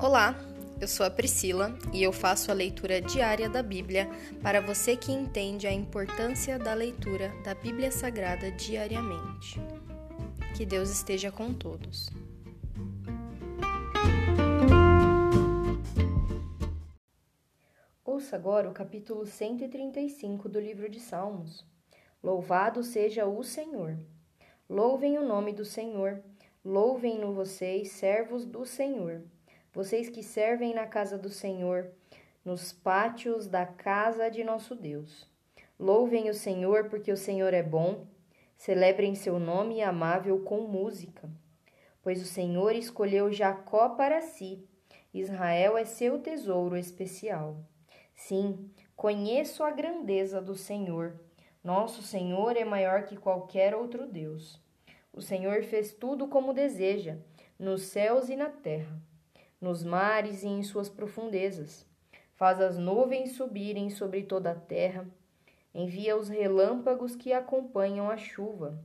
Olá, eu sou a Priscila e eu faço a leitura diária da Bíblia para você que entende a importância da leitura da Bíblia Sagrada diariamente. Que Deus esteja com todos. Ouça agora o capítulo 135 do livro de Salmos. Louvado seja o Senhor. Louvem o nome do Senhor. Louvem-no vocês, servos do Senhor vocês que servem na casa do Senhor, nos pátios da casa de nosso Deus. Louvem o Senhor, porque o Senhor é bom. Celebrem seu nome amável com música. Pois o Senhor escolheu Jacó para si, Israel é seu tesouro especial. Sim, conheço a grandeza do Senhor. Nosso Senhor é maior que qualquer outro Deus. O Senhor fez tudo como deseja, nos céus e na terra nos mares e em suas profundezas. Faz as nuvens subirem sobre toda a terra, envia os relâmpagos que acompanham a chuva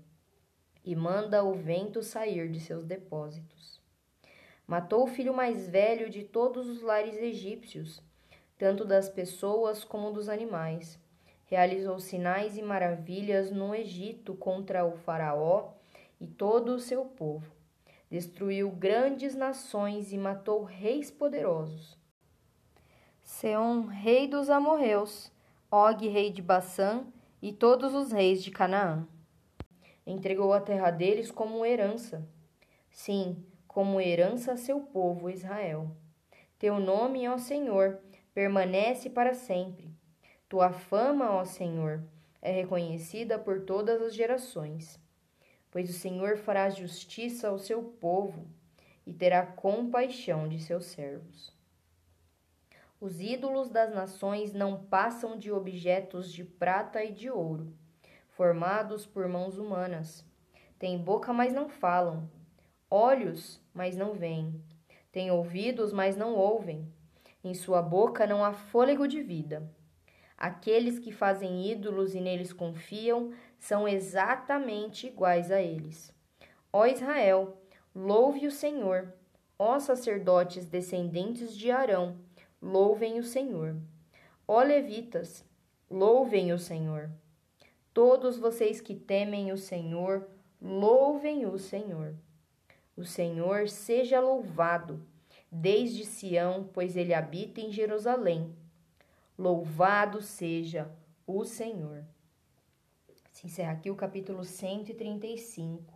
e manda o vento sair de seus depósitos. Matou o filho mais velho de todos os lares egípcios, tanto das pessoas como dos animais. Realizou sinais e maravilhas no Egito contra o Faraó e todo o seu povo destruiu grandes nações e matou reis poderosos. Seom, rei dos amorreus, Og, rei de Bassã, e todos os reis de Canaã. Entregou a terra deles como herança. Sim, como herança a seu povo Israel. Teu nome, ó Senhor, permanece para sempre. Tua fama, ó Senhor, é reconhecida por todas as gerações pois o Senhor fará justiça ao seu povo e terá compaixão de seus servos. Os ídolos das nações não passam de objetos de prata e de ouro, formados por mãos humanas. Têm boca, mas não falam, olhos, mas não veem, têm ouvidos, mas não ouvem. Em sua boca não há fôlego de vida. Aqueles que fazem ídolos e neles confiam são exatamente iguais a eles. Ó Israel, louve o Senhor. Ó sacerdotes descendentes de Arão, louvem o Senhor. Ó levitas, louvem o Senhor. Todos vocês que temem o Senhor, louvem o Senhor. O Senhor seja louvado desde Sião, pois ele habita em Jerusalém. Louvado seja o Senhor. Se encerra aqui o capítulo 135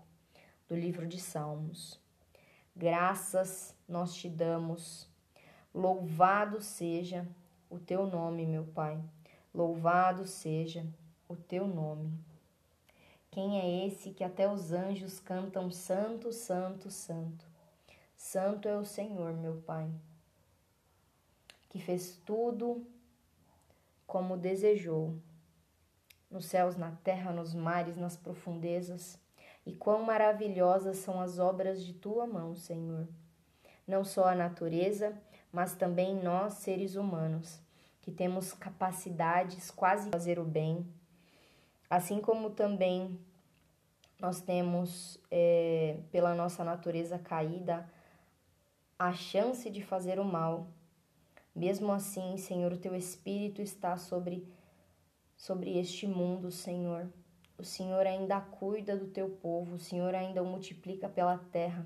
do livro de Salmos. Graças nós te damos. Louvado seja o teu nome, meu Pai. Louvado seja o teu nome. Quem é esse que até os anjos cantam santo, santo, santo? Santo é o Senhor, meu Pai, que fez tudo como desejou, nos céus, na terra, nos mares, nas profundezas. E quão maravilhosas são as obras de tua mão, Senhor. Não só a natureza, mas também nós, seres humanos, que temos capacidades quase de fazer o bem, assim como também nós temos, é, pela nossa natureza caída, a chance de fazer o mal. Mesmo assim, Senhor, o teu Espírito está sobre, sobre este mundo, Senhor. O Senhor ainda cuida do teu povo, o Senhor ainda o multiplica pela terra.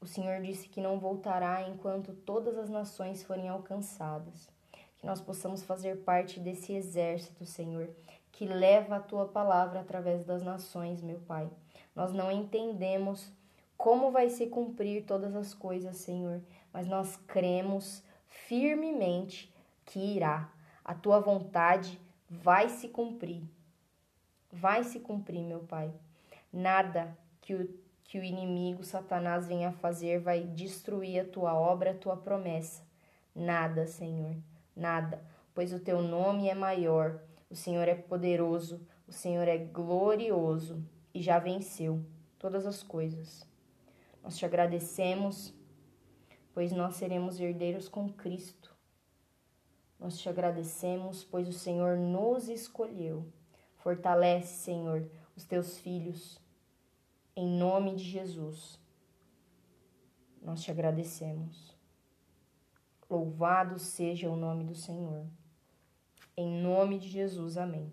O Senhor disse que não voltará enquanto todas as nações forem alcançadas. Que nós possamos fazer parte desse exército, Senhor, que leva a tua palavra através das nações, meu Pai. Nós não entendemos como vai se cumprir todas as coisas, Senhor, mas nós cremos firmemente que irá. A tua vontade vai se cumprir. Vai se cumprir, meu Pai. Nada que o, que o inimigo, Satanás, venha fazer vai destruir a tua obra, a tua promessa. Nada, Senhor, nada, pois o teu nome é maior, o Senhor é poderoso, o Senhor é glorioso e já venceu todas as coisas. Nós te agradecemos pois nós seremos herdeiros com Cristo. Nós te agradecemos, pois o Senhor nos escolheu. Fortalece, Senhor, os teus filhos, em nome de Jesus. Nós te agradecemos. Louvado seja o nome do Senhor. Em nome de Jesus, amém.